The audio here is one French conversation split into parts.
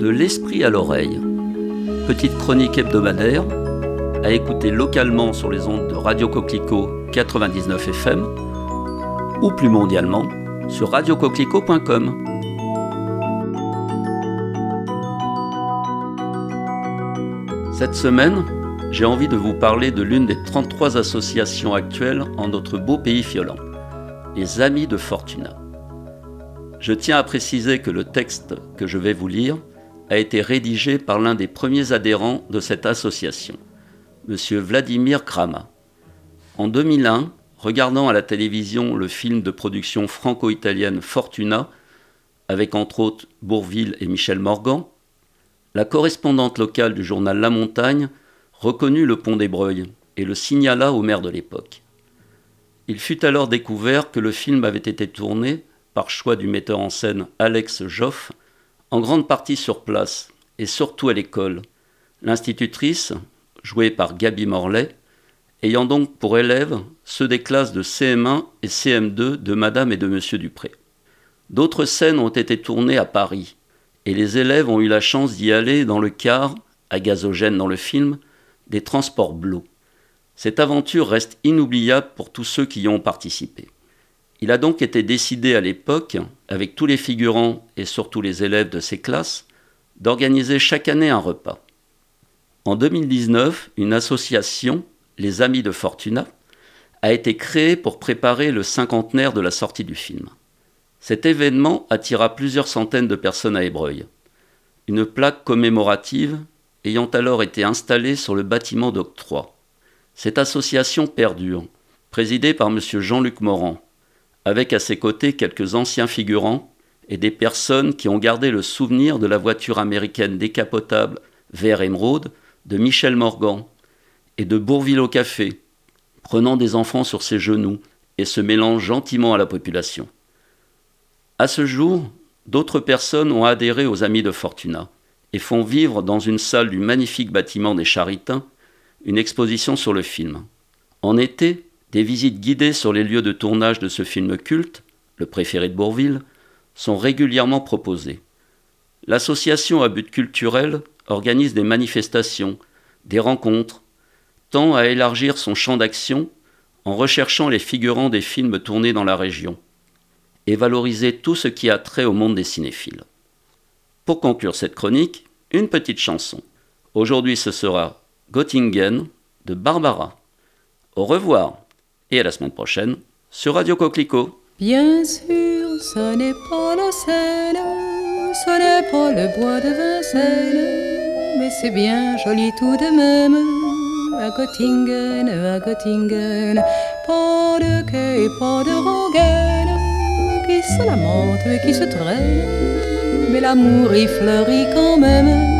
De l'esprit à l'oreille. Petite chronique hebdomadaire à écouter localement sur les ondes de Radio Coquelicot 99 FM ou plus mondialement sur radiocoquelicot.com. Cette semaine, j'ai envie de vous parler de l'une des 33 associations actuelles en notre beau pays fiolant, les Amis de Fortuna. Je tiens à préciser que le texte que je vais vous lire a été rédigé par l'un des premiers adhérents de cette association, M. Vladimir Krama. En 2001, regardant à la télévision le film de production franco-italienne Fortuna, avec entre autres Bourville et Michel Morgan, la correspondante locale du journal La Montagne reconnut le pont des Breuils et le signala au maire de l'époque. Il fut alors découvert que le film avait été tourné, par choix du metteur en scène Alex Joff, en grande partie sur place et surtout à l'école. L'institutrice, jouée par Gabi Morlaix, ayant donc pour élèves ceux des classes de CM1 et CM2 de Madame et de Monsieur Dupré. D'autres scènes ont été tournées à Paris, et les élèves ont eu la chance d'y aller dans le car, à gazogène dans le film, des transports bleus. Cette aventure reste inoubliable pour tous ceux qui y ont participé. Il a donc été décidé à l'époque, avec tous les figurants et surtout les élèves de ces classes, d'organiser chaque année un repas. En 2019, une association, les Amis de Fortuna, a été créée pour préparer le cinquantenaire de la sortie du film. Cet événement attira plusieurs centaines de personnes à Ébreuil. Une plaque commémorative ayant alors été installée sur le bâtiment d'octroi. Cette association perdure, présidée par M. Jean-Luc Morand, avec à ses côtés quelques anciens figurants et des personnes qui ont gardé le souvenir de la voiture américaine décapotable vert émeraude de Michel Morgan et de Bourville au café, prenant des enfants sur ses genoux et se mêlant gentiment à la population. À ce jour, d'autres personnes ont adhéré aux Amis de Fortuna et font vivre dans une salle du magnifique bâtiment des Charitins une exposition sur le film. En été, des visites guidées sur les lieux de tournage de ce film culte, le préféré de Bourville, sont régulièrement proposées. L'association à but culturel organise des manifestations, des rencontres, tend à élargir son champ d'action en recherchant les figurants des films tournés dans la région et valoriser tout ce qui a trait au monde des cinéphiles. Pour conclure cette chronique, une petite chanson. Aujourd'hui ce sera Göttingen de Barbara. Au revoir et à la semaine prochaine sur Radio Coquelicot. Bien sûr, ce n'est pas la Seine, ce n'est pas le bois de Vincennes, mais c'est bien joli tout de même. À Göttingen, à Göttingen, pas de quai, pas de rengaine qui se lamente et qui se traîne, mais l'amour y fleurit quand même.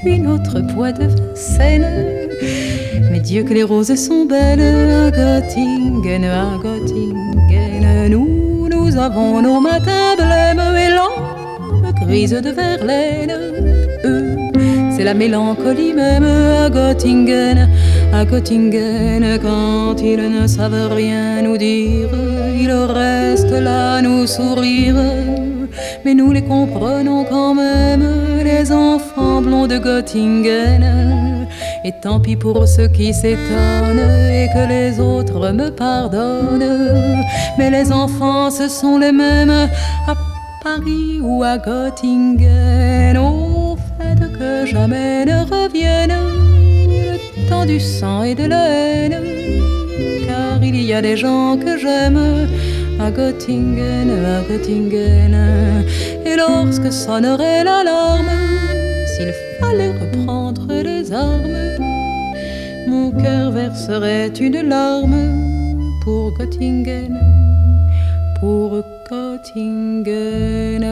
puis notre bois de Vincennes. Mais Dieu que les roses sont belles à Göttingen, à Göttingen. Nous, nous avons nos matins blêmes et lampes grises de Verlaine. Eux, c'est la mélancolie même à Göttingen, à Göttingen. Quand ils ne savent rien nous dire, ils restent là nous sourire mais nous les comprenons quand même, les enfants blonds de Göttingen. Et tant pis pour ceux qui s'étonnent et que les autres me pardonnent. Mais les enfants, ce sont les mêmes à Paris ou à Göttingen. Au fait que jamais ne revienne du sang et de la haine. Car il y a des gens que j'aime à Göttingen, à Göttingen. Et lorsque sonnerait l'alarme, s'il fallait reprendre les armes, mon cœur verserait une larme pour Göttingen, pour Göttingen.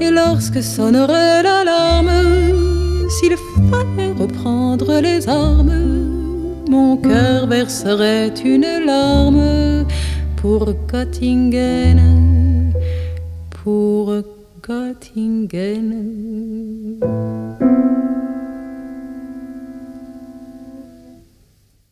Et lorsque sonnerait l'alarme, s'il fallait reprendre les armes, mon cœur verserait une larme pour Göttingen, pour Göttingen.